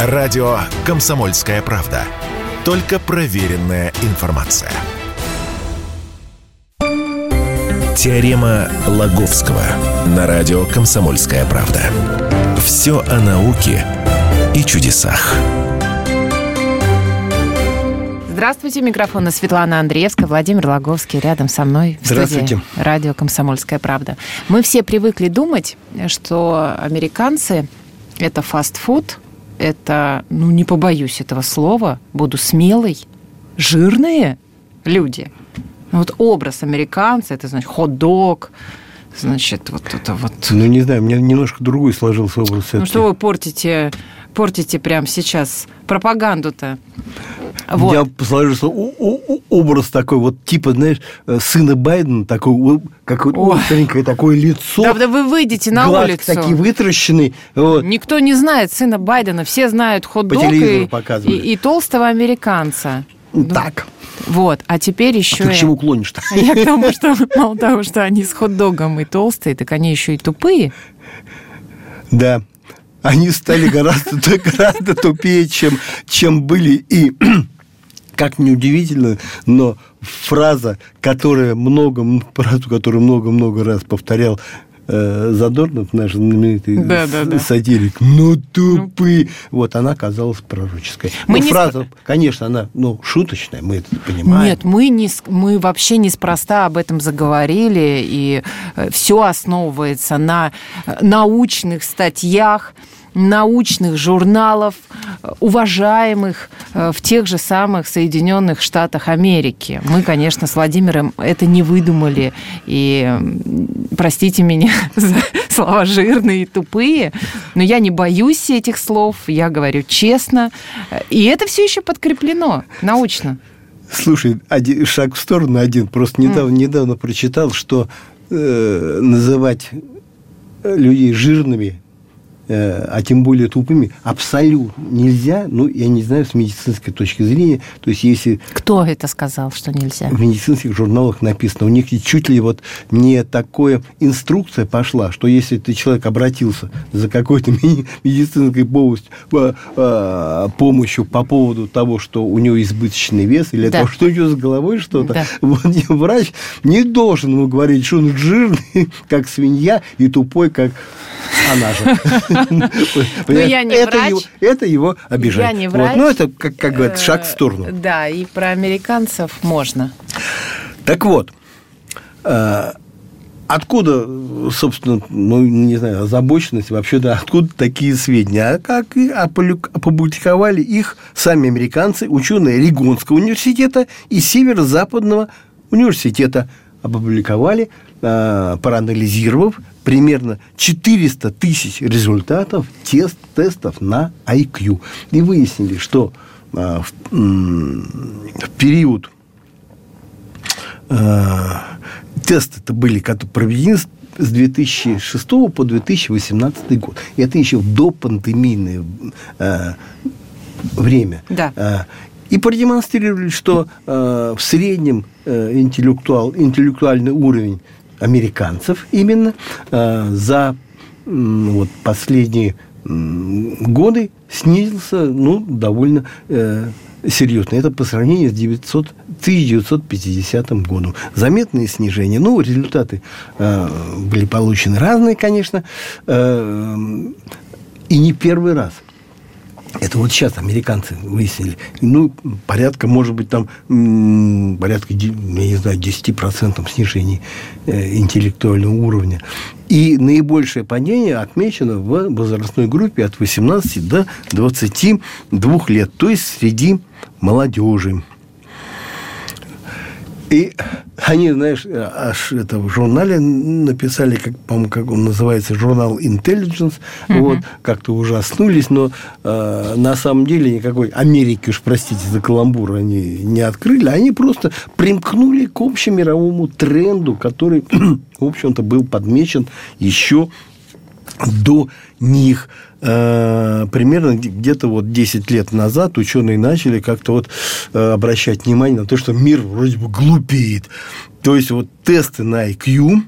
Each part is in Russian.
Радио «Комсомольская правда». Только проверенная информация. Теорема Лаговского на радио «Комсомольская правда». Все о науке и чудесах. Здравствуйте, микрофон Светлана Андреевская, Владимир Логовский рядом со мной в Здравствуйте. студии радио «Комсомольская правда». Мы все привыкли думать, что американцы – это фастфуд, это, ну, не побоюсь этого слова, буду смелой, жирные люди. Вот образ американца – это, значит, хот-дог, значит, вот это вот... Ну, не знаю, у меня немножко другой сложился образ. Ну, что вы портите, портите прямо сейчас пропаганду-то? Вот. Меня сложился образ такой, вот типа, знаешь, э, сына Байдена, такой, как остренькое такое лицо. Да, да вы выйдете на глаз улицу. такие вытращенные. Вот. Никто не знает сына Байдена, все знают хот-дог и, и, и толстого американца. Так. Вот, а теперь еще... А ты к чему клонишь-то? Я к тому, что мало того, что они с хот-догом и толстые, так они еще и тупые. Да, они стали гораздо, гораздо тупее, чем, чем были. И как неудивительно, но фраза, которая много, фразу, которую много-много раз повторял э, Задорнов, наш знаменитый да, да, да. сатирик, ну тупые, вот она оказалась пророческой. Мы ну, не фраза, сп... конечно, она ну, шуточная, мы это понимаем. Нет, мы, не, мы вообще неспроста об этом заговорили, и э, все основывается на э, научных статьях, научных журналов, уважаемых э, в тех же самых Соединенных Штатах Америки. Мы, конечно, с Владимиром это не выдумали. И простите меня за слова жирные и тупые, но я не боюсь этих слов, я говорю честно. И это все еще подкреплено научно. Слушай, один, шаг в сторону один. Просто недавно, mm. недавно прочитал, что э, называть людей жирными Э, а тем более тупыми, абсолютно нельзя, ну, я не знаю, с медицинской точки зрения, то есть если... Кто это сказал, что нельзя? В медицинских журналах написано, у них чуть ли вот не такая инструкция пошла, что если ты человек обратился за какой-то медицинской помощью, э, помощью по поводу того, что у него избыточный вес, или да. того, что у него с головой что-то, да. вот, врач не должен ему говорить, что он жирный, как свинья, и тупой, как она же. Ну, я не врач. Это его обижает. Я не врач. Вот. Ну, это, как, говорят, шаг в сторону. Э, да, и про американцев можно. Так вот, э, откуда, собственно, ну, не знаю, озабоченность, вообще, да, откуда такие сведения? А как опубликовали их сами американцы, ученые Ригонского университета и Северо-Западного университета опубликовали, э, проанализировав примерно 400 тысяч результатов тест, тестов на IQ. И выяснили, что э, в, в период э, тесты-то были проведены с 2006 по 2018 год. И это еще до пандемийное время. Да. Э, и продемонстрировали, что э, в среднем э, интеллектуал, интеллектуальный уровень американцев именно э, за вот, последние годы снизился ну, довольно э, серьезно. Это по сравнению с 900, 1950 годом. Заметные снижения. Ну, результаты э, были получены разные, конечно, э, и не первый раз – это вот сейчас американцы выяснили. Ну, порядка, может быть, там порядка, я не знаю, 10% снижения э, интеллектуального уровня. И наибольшее падение отмечено в возрастной группе от 18 до 22 лет, то есть среди молодежи. И они, знаешь, аж это в журнале написали, как, по-моему, как он называется, журнал Intelligence, mm-hmm. вот, как-то ужаснулись, но э, на самом деле никакой Америки, уж простите за каламбур, они не открыли, они просто примкнули к общемировому тренду, который, в общем-то, был подмечен еще до них. Э, примерно где-то вот 10 лет назад ученые начали как-то вот э, обращать внимание на то, что мир вроде бы глупеет. То есть вот тесты на IQ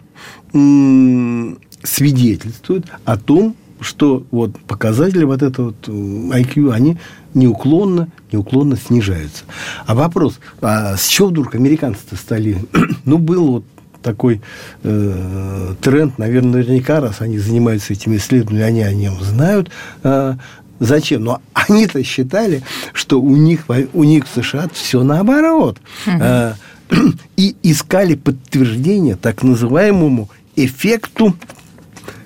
свидетельствуют о том, что вот показатели вот этого вот IQ, они неуклонно, неуклонно снижаются. А вопрос, а с чего вдруг американцы-то стали... ну, был вот такой э, тренд, наверное, наверняка, раз они занимаются этими исследованиями, они о нем знают. Э, зачем? Но они-то считали, что у них, у них в США все наоборот. Э, и искали подтверждение так называемому эффекту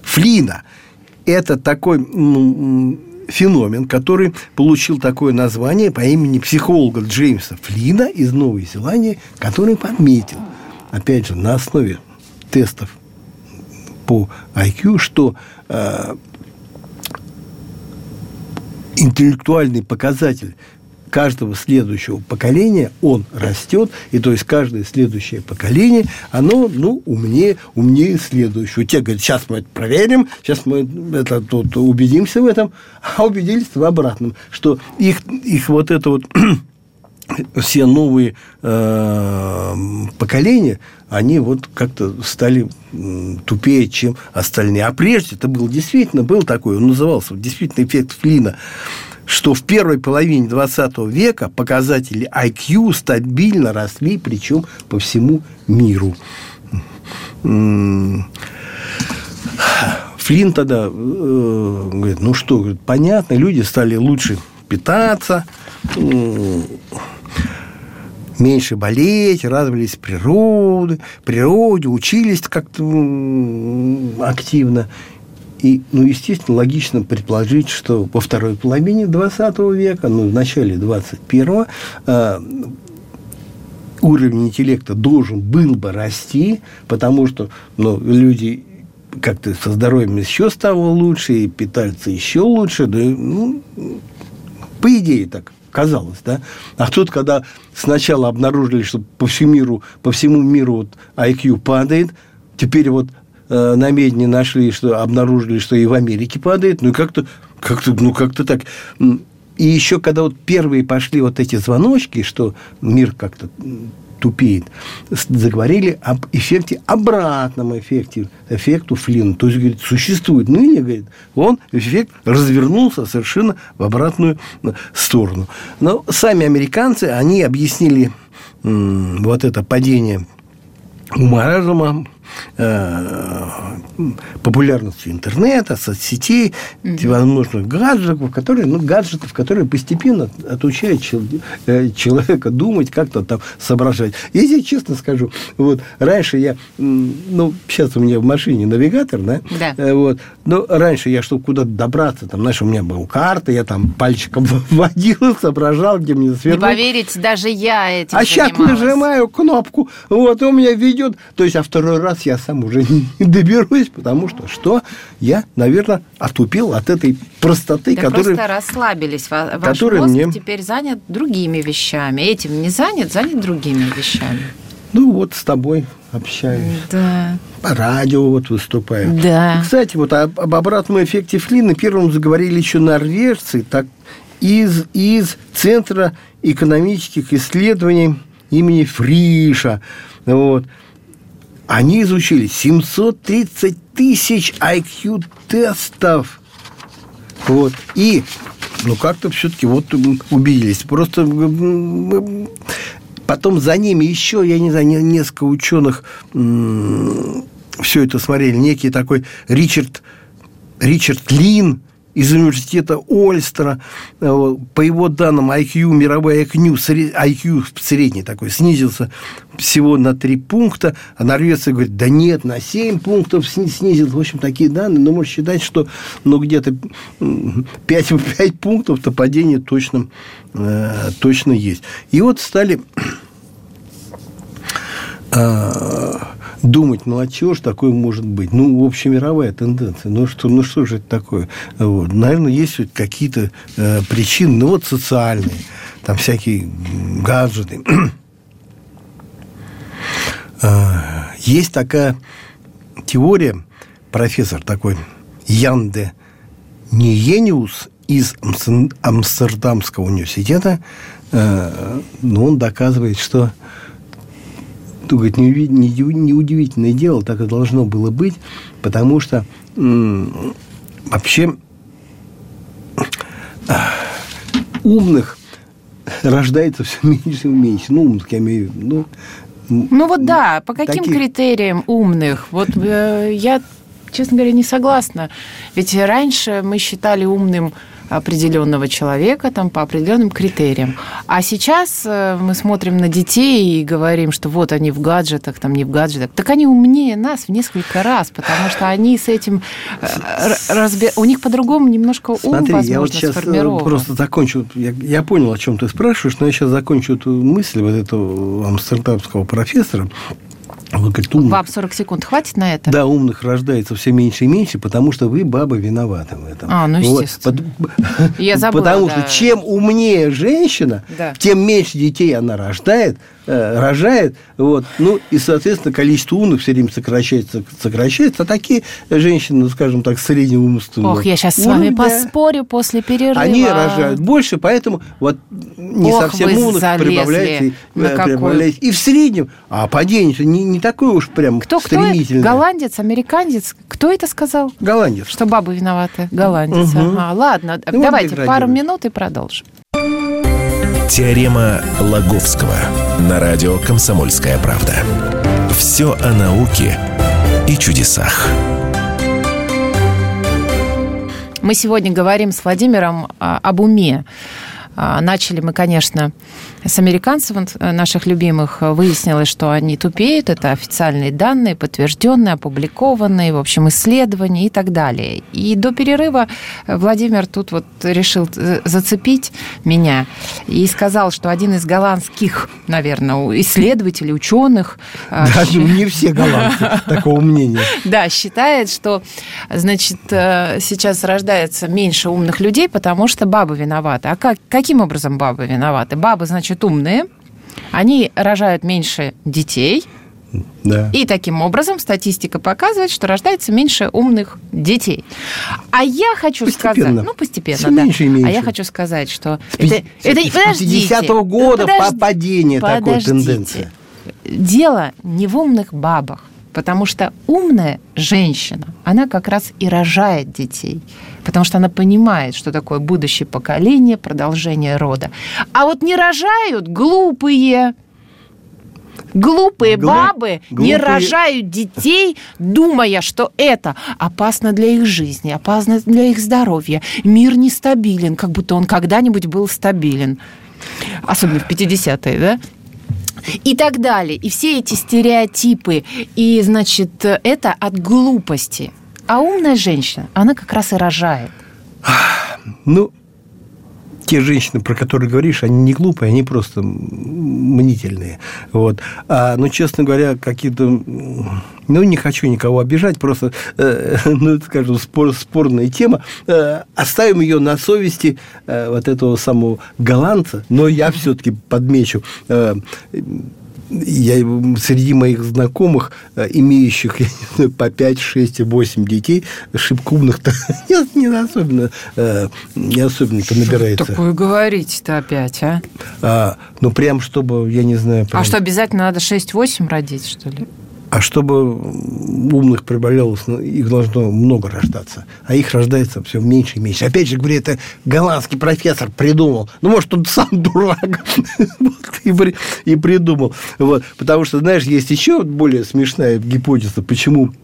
Флина. Это такой ну, феномен, который получил такое название по имени психолога Джеймса Флина из Новой Зеландии, который подметил, опять же, на основе тестов по IQ, что э, интеллектуальный показатель каждого следующего поколения он растет, и то есть каждое следующее поколение, оно, ну, умнее, умнее следующего. Те говорят, сейчас мы это проверим, сейчас мы это тут убедимся в этом, а убедились в обратном, что их, их вот это вот все новые э, поколения, они вот как-то стали тупее, чем остальные. А прежде это был действительно, был такой, он назывался действительно эффект Флина что в первой половине 20 века показатели IQ стабильно росли, причем по всему миру. Флин тогда э, говорит, ну что, понятно, люди стали лучше питаться, меньше болеть, радовались природе, природе, учились как-то активно. И, ну, естественно, логично предположить, что во второй половине 20 века, ну, в начале 21 э, уровень интеллекта должен был бы расти, потому что ну, люди как-то со здоровьем еще стало лучше, и питаются еще лучше. Да, ну, по идее так казалось, да. А тут, когда сначала обнаружили, что по всему миру, по всему миру вот IQ падает, теперь вот э, на медне нашли, что обнаружили, что и в Америке падает, ну и как-то, как-то, ну как-то так. И еще, когда вот первые пошли вот эти звоночки, что мир как-то тупеет, заговорили об эффекте, обратном эффекте, эффекту Флина. То есть, говорит, существует ныне, говорит, он, эффект развернулся совершенно в обратную э, сторону. Но сами американцы, они объяснили вот это падение ума разума Э, популярностью интернета, соцсетей, mm-hmm. всевозможных гаджетов, которые, ну, гаджетов, которые постепенно отучают чел, э, человека думать, как-то там соображать. Я тебе честно скажу, вот раньше я, ну, сейчас у меня в машине навигатор, да, да. Э, вот, но раньше я, чтобы куда-то добраться, там, знаешь, у меня была карта, я там пальчиком водил, соображал, где мне свернуть. Не поверите, даже я этим А сейчас нажимаю кнопку, вот, у меня ведет, то есть, а второй раз я сам уже не доберусь, потому что что? Я, наверное, отупил от этой простоты, да которая... просто расслабились. Ваш который мозг мне... теперь занят другими вещами. Этим не занят, занят другими вещами. Ну, вот с тобой общаюсь. Да. По радио вот выступаю. Да. И, кстати, вот об, об обратном эффекте Флина первым заговорили еще норвежцы, так из, из Центра экономических исследований имени Фриша. Вот они изучили 730 тысяч IQ-тестов. Вот. И, ну, как-то все-таки вот убедились. Просто потом за ними еще, я не знаю, несколько ученых все это смотрели. Некий такой Ричард, Ричард Лин, из университета Ольстера. Э, по его данным, IQ, мировой IQ, IQ средний такой, снизился всего на 3 пункта, а норвежцы говорят, да нет, на 7 пунктов снизился. В общем, такие данные, но можно считать, что ну, где-то 5, 5 пунктов-то падение точно, э, точно есть. И вот стали э, думать, ну а чего ж такое может быть? Ну, общемировая тенденция. Ну что, ну что же это такое? Вот. Наверное, есть вот какие-то э, причины, ну вот социальные, там всякие гаджеты. э, есть такая теория, профессор такой Янде Ниениус из Амстердамского университета, э, ну, он доказывает, что то, говорит, не, не, не удивительное дело, так и должно было быть, потому что вообще умных рождается все меньше и меньше. Ну, умных я имею в виду. Ну, ну вот да, по каким таких... критериям умных? Вот э, я, честно говоря, не согласна. Ведь раньше мы считали умным определенного человека там, по определенным критериям. А сейчас э, мы смотрим на детей и говорим, что вот они в гаджетах, там не в гаджетах. Так они умнее нас в несколько раз, потому что они с этим э, разби... у них по-другому немножко ум, Смотри, возможно, я вот сейчас э, просто закончу. Я, я понял, о чем ты спрашиваешь, но я сейчас закончу эту мысль вот этого амстердамского профессора. Вы говорит, умных... Вам 40 секунд хватит на это? Да, умных рождается все меньше и меньше, потому что вы, бабы, виноваты в этом. А, ну, естественно. Вот. Я забыла, Потому да. что чем умнее женщина, да. тем меньше детей она рождает, рожает, вот, ну, и, соответственно, количество умных все время сокращается, сокращается, а такие женщины, ну, скажем так, среднего умственного Ох, я сейчас уровня, с вами поспорю после перерыва. Они рожают больше, поэтому вот не Ох, совсем умных прибавляется, э, прибавляется. И в среднем, а падение не, не такое уж прям кто, стремительное. Кто Голландец, американец? Кто это сказал? Голландец. Что бабы виноваты? Голландец. Угу. Ага, ладно, ну, давайте пару минут и продолжим. Теорема Лаговского на радио «Комсомольская правда». Все о науке и чудесах. Мы сегодня говорим с Владимиром а, об уме. А, начали мы, конечно, с американцев э, наших любимых. Выяснилось, что они тупеют. Это официальные данные, подтвержденные, опубликованные, в общем, исследования и так далее. И до перерыва Владимир тут вот решил э, зацепить меня и сказал, что один из голландских, наверное, исследователей, ученых... Э, да, ну не все голландцы такого мнения. Да, считает, что, значит, сейчас рождается меньше умных людей, потому что бабы виноваты. А как, каким образом бабы виноваты? Бабы, значит, умные, они рожают меньше детей, да. И таким образом статистика показывает, что рождается меньше умных детей. А я хочу постепенно. сказать, ну постепенно, Все да. Меньше и меньше. А я хочу сказать, что с это, это с 50-го года подожди, падение такой тенденции. Дело не в умных бабах. Потому что умная женщина, она как раз и рожает детей. Потому что она понимает, что такое будущее поколение, продолжение рода. А вот не рожают глупые, Глупые Глуп, бабы глупые... не рожают детей, думая, что это опасно для их жизни, опасно для их здоровья. Мир нестабилен, как будто он когда-нибудь был стабилен. Особенно в 50-е, да? И так далее. И все эти стереотипы, и, значит, это от глупости. А умная женщина, она как раз и рожает. Ну, те женщины, про которые говоришь, они не глупые, они просто мнительные. Вот. А, ну, честно говоря, какие-то... Ну, не хочу никого обижать, просто, э, ну, скажем, спор, спорная тема. Э, оставим ее на совести э, вот этого самого голландца, но я все-таки подмечу... Э, я среди моих знакомых, э, имеющих я не знаю, по 5, 6 и 8 детей, шибко умных-то не, не особенно, э, не особенно-то набирается. Что такое говорите-то опять, а? а? Ну, прям чтобы, я не знаю... Прям... А что, обязательно надо 6-8 родить, что ли? А чтобы умных прибавлялось, их должно много рождаться. А их рождается все меньше и меньше. Опять же, говорю, это голландский профессор придумал. Ну, может, он сам дурак. и, придумал. Вот. Потому что, знаешь, есть еще более смешная гипотеза, почему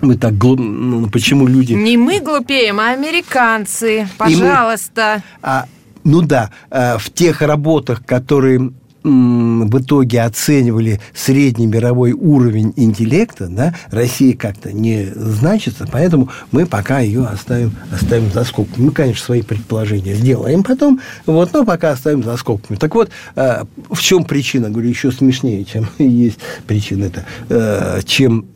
мы так глуп... ну, почему люди... Не мы глупеем, а американцы. Пожалуйста. Мы... А, ну да, э, в тех работах, которые в итоге оценивали средний мировой уровень интеллекта, да, Россия как-то не значится, поэтому мы пока ее оставим, оставим за скобками. Мы, конечно, свои предположения сделаем потом, вот, но пока оставим за скобками. Так вот, э, в чем причина? Говорю, еще смешнее, чем есть причина это, э, чем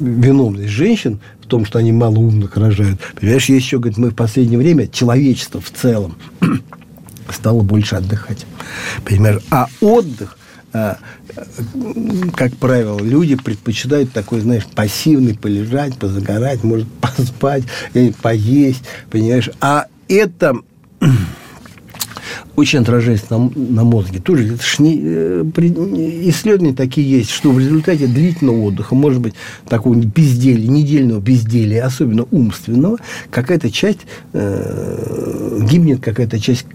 виновность женщин в том, что они мало умных рожают. Понимаешь, есть еще, говорит, мы в последнее время, человечество в целом, стало больше отдыхать. Понимаешь? А отдых а, как правило, люди предпочитают такой, знаешь, пассивный, полежать, позагорать, может, поспать, поесть, понимаешь? А это очень отражается на, на мозге. Тоже это ж не, э, исследования такие есть, что в результате длительного отдыха, может быть, такого безделия, недельного безделия, особенно умственного, какая-то часть э, гибнет, какая-то часть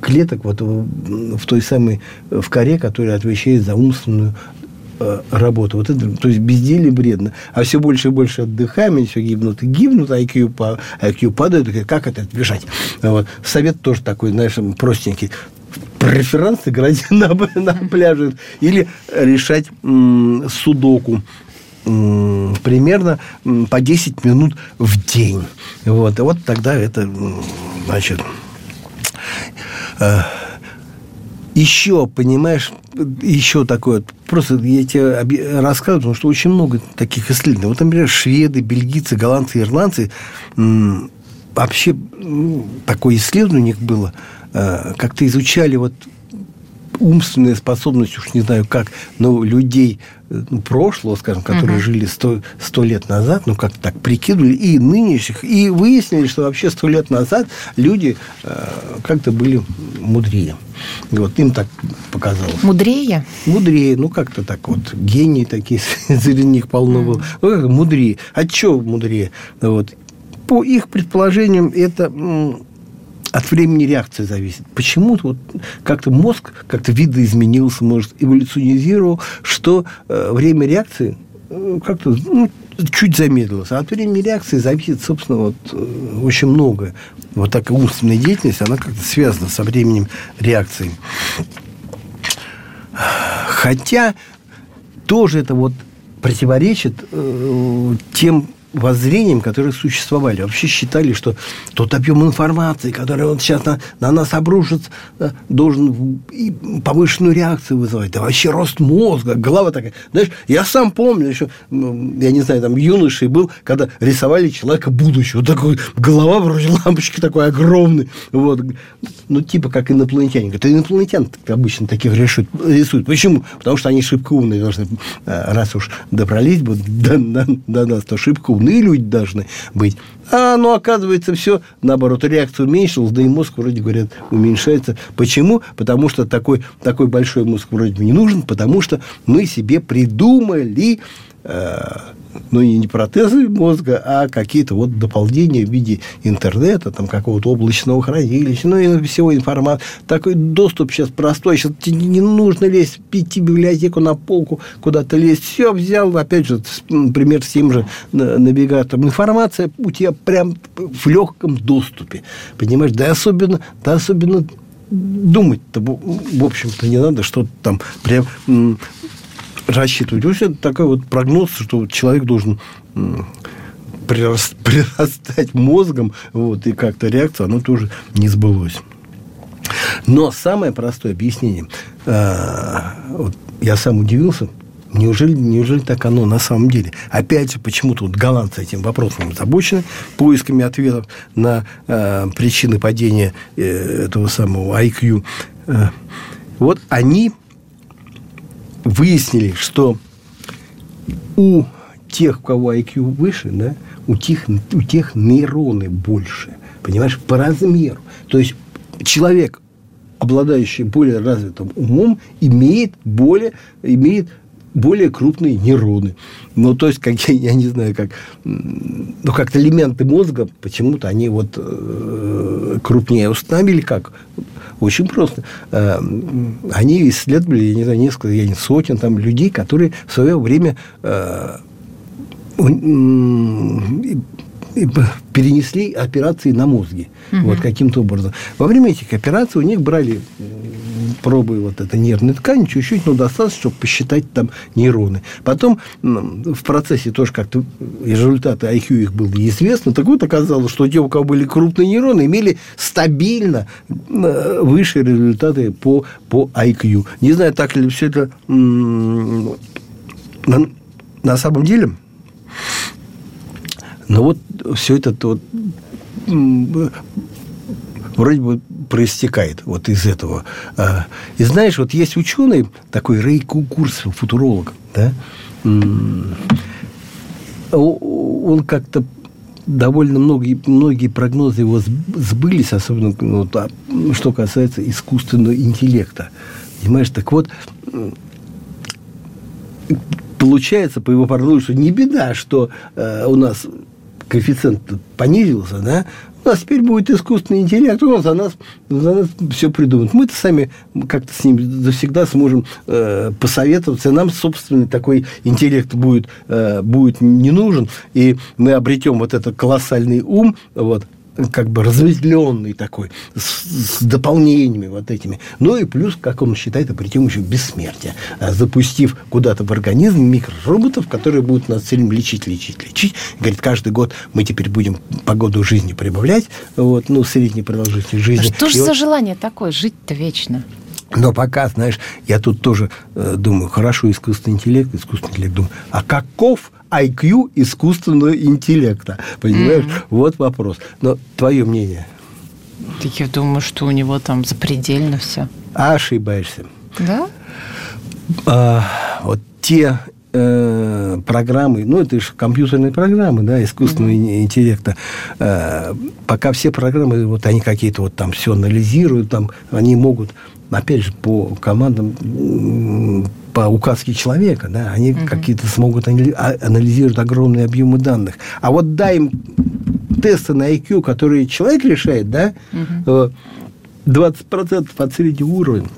клеток вот в, в той самой в коре, которая отвечает за умственную Э, работу. Вот это, то есть безделье бредно. А все больше и больше отдыхаем, все гибнут и гибнут, IQ, IQ падает. Как это избежать? Вот. Совет тоже такой, знаешь, простенький преферанс играть на, на пляже или решать судоку примерно по 10 минут в день. Вот. И вот тогда это, значит, э, еще, понимаешь, еще такое, просто я тебе рассказываю, потому что очень много таких исследований. Вот, например, шведы, бельгийцы, голландцы, ирландцы, вообще такое исследование у них было, э, как-то изучали вот умственная способность, уж не знаю как, но людей ну, прошлого, скажем, которые угу. жили сто, сто лет назад, ну, как так прикидывали, и нынешних, и выяснили, что вообще сто лет назад люди э, как-то были мудрее. Вот им так показалось. Мудрее? Мудрее, ну, как-то так вот. Гении такие среди них полно было. Ну, как мудрее. А что мудрее? Вот. По их предположениям, это от времени реакции зависит. Почему-то вот как-то мозг как-то видоизменился, может, эволюционизировал, что э, время реакции э, как-то ну, чуть замедлилось. А от времени реакции зависит, собственно, вот, э, очень много. Вот такая умственная деятельность, она как-то связана со временем реакции. Хотя тоже это вот противоречит э, тем воззрениям, которые существовали. Вообще считали, что тот объем информации, который вот сейчас на, на нас обрушится, э, должен повышенную реакцию вызывать. Да вообще рост мозга, голова такая. Знаешь, я сам помню еще, я не знаю, там юношей был, когда рисовали человека будущего. Такой голова вроде лампочки такой огромный. Вот. Ну, типа как инопланетяне. Говорят, инопланетян обычно таких рисуют. рисуют. Почему? Потому что они шибко умные должны, э, раз уж добрались бы до, до, до нас, то шибко умные люди должны быть. А ну, оказывается, все наоборот, реакция уменьшилась, да и мозг, вроде говорят, уменьшается. Почему? Потому что такой, такой большой мозг вроде бы не нужен, потому что мы себе придумали ну, не протезы мозга, а какие-то вот дополнения в виде интернета, там, какого-то облачного хранилища, ну, и всего информации. Такой доступ сейчас простой. Сейчас тебе не нужно лезть, в библиотеку на полку, куда-то лезть. Все взял, опять же, например, с тем же навигатором. Информация у тебя прям в легком доступе. Понимаешь? Да особенно, да особенно думать-то, в общем-то, не надо что-то там прям рассчитывать. Это такой вот прогноз, что человек должен прирастать мозгом, вот, и как-то реакция, оно тоже не сбылось. Но самое простое объяснение, э, вот я сам удивился, Неужели, неужели так оно на самом деле? Опять же, почему-то вот голландцы этим вопросом озабочены, поисками ответов на э, причины падения э, этого самого IQ. Э, вот они выяснили, что у тех, у кого IQ выше, да, у тех, у тех нейроны больше. Понимаешь, по размеру. То есть человек, обладающий более развитым умом, имеет более, имеет более крупные нейроны. Ну, то есть, как, я, не знаю, как, ну, как элементы мозга, почему-то они вот э, крупнее установили, как очень просто. Э, они исследовали, я не знаю, несколько, я не сотен там людей, которые в свое время э, перенесли операции на мозге. Угу. Вот каким-то образом. Во время этих операций у них брали пробы вот этой нервной ткани чуть-чуть, но достаточно, чтобы посчитать там нейроны. Потом в процессе тоже как-то результаты IQ их было известно. Так вот, оказалось, что те, у кого были крупные нейроны, имели стабильно высшие результаты по, по IQ. Не знаю, так ли все это на, на самом деле – но вот все это вот вроде бы проистекает вот из этого. А, и знаешь, вот есть ученый, такой Рэй Курс, футуролог, да, он как-то довольно многие, многие прогнозы его сбылись, особенно ну, вот, что касается искусственного интеллекта. Понимаешь, так вот, получается, по его прогнозу, что не беда, что э, у нас коэффициент понизился, да, у нас теперь будет искусственный интеллект, он за нас, за нас все придумает. Мы-то сами как-то с ним завсегда сможем э, посоветоваться, нам собственный такой интеллект будет, э, будет не нужен, и мы обретем вот этот колоссальный ум, вот, как бы разветвленный такой, с, с дополнениями вот этими. Ну и плюс, как он считает, обретем еще бессмертие, а запустив куда-то в организм микророботов, которые будут нас целым лечить, лечить, лечить. Говорит, каждый год мы теперь будем по году жизни прибавлять, вот, ну, средней продолжительности жизни. Что же за вот... желание такое, жить-то вечно? Но пока, знаешь, я тут тоже э, думаю, хорошо, искусственный интеллект, искусственный интеллект, думаю, а каков IQ искусственного интеллекта? Понимаешь? Mm-hmm. Вот вопрос. Но твое мнение? Я думаю, что у него там запредельно все. Ошибаешься. Да? А, вот те э, программы, ну, это же компьютерные программы, да, искусственного mm-hmm. интеллекта. Э, пока все программы, вот они какие-то вот там все анализируют, там они могут опять же, по командам, по указке человека, да, они угу. какие-то смогут а, анализировать огромные объемы данных. А вот дай им тесты на IQ, которые человек решает, да, угу. 20% от среднего уровня.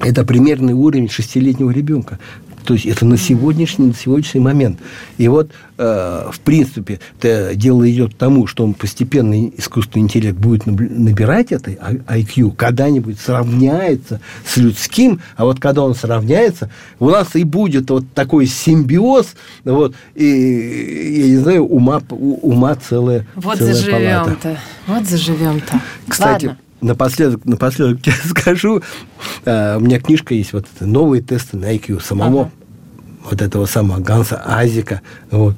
Это примерный уровень шестилетнего ребенка. То есть это на сегодняшний, на сегодняшний момент. И вот, э, в принципе, это дело идет к тому, что он постепенно искусственный интеллект будет набирать это IQ, когда-нибудь сравняется с людским, а вот когда он сравняется, у нас и будет вот такой симбиоз, вот, и, я не знаю, ума, ума целая Вот заживем-то, вот заживем-то. Кстати, Ладно напоследок, напоследок тебе скажу, а, у меня книжка есть, вот новые тесты на IQ самого ага. вот этого самого Ганса Азика. Вот.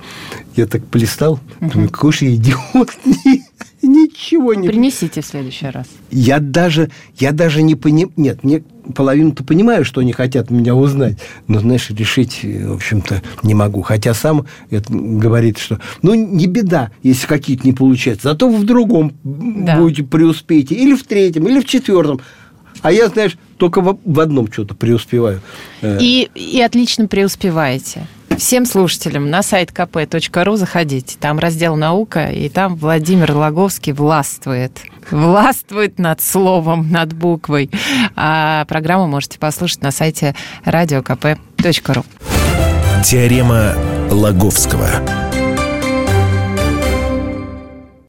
Я так полистал, думаю, какой же идиот, ничего не... Принесите в следующий раз. Я даже, я даже не понимаю... Нет, мне половину-то понимаю, что они хотят меня узнать, но, знаешь, решить, в общем-то, не могу. Хотя сам это говорит, что, ну, не беда, если какие-то не получаются, зато в другом да. будете преуспеете, или в третьем, или в четвертом. А я, знаешь, только в, в одном что-то преуспеваю. Э. И, и отлично преуспеваете. Всем слушателям на сайт kp.ru заходите. Там раздел «Наука», и там Владимир Логовский властвует. Властвует над словом, над буквой. А программу можете послушать на сайте radiokp.ru. Теорема Лаговского.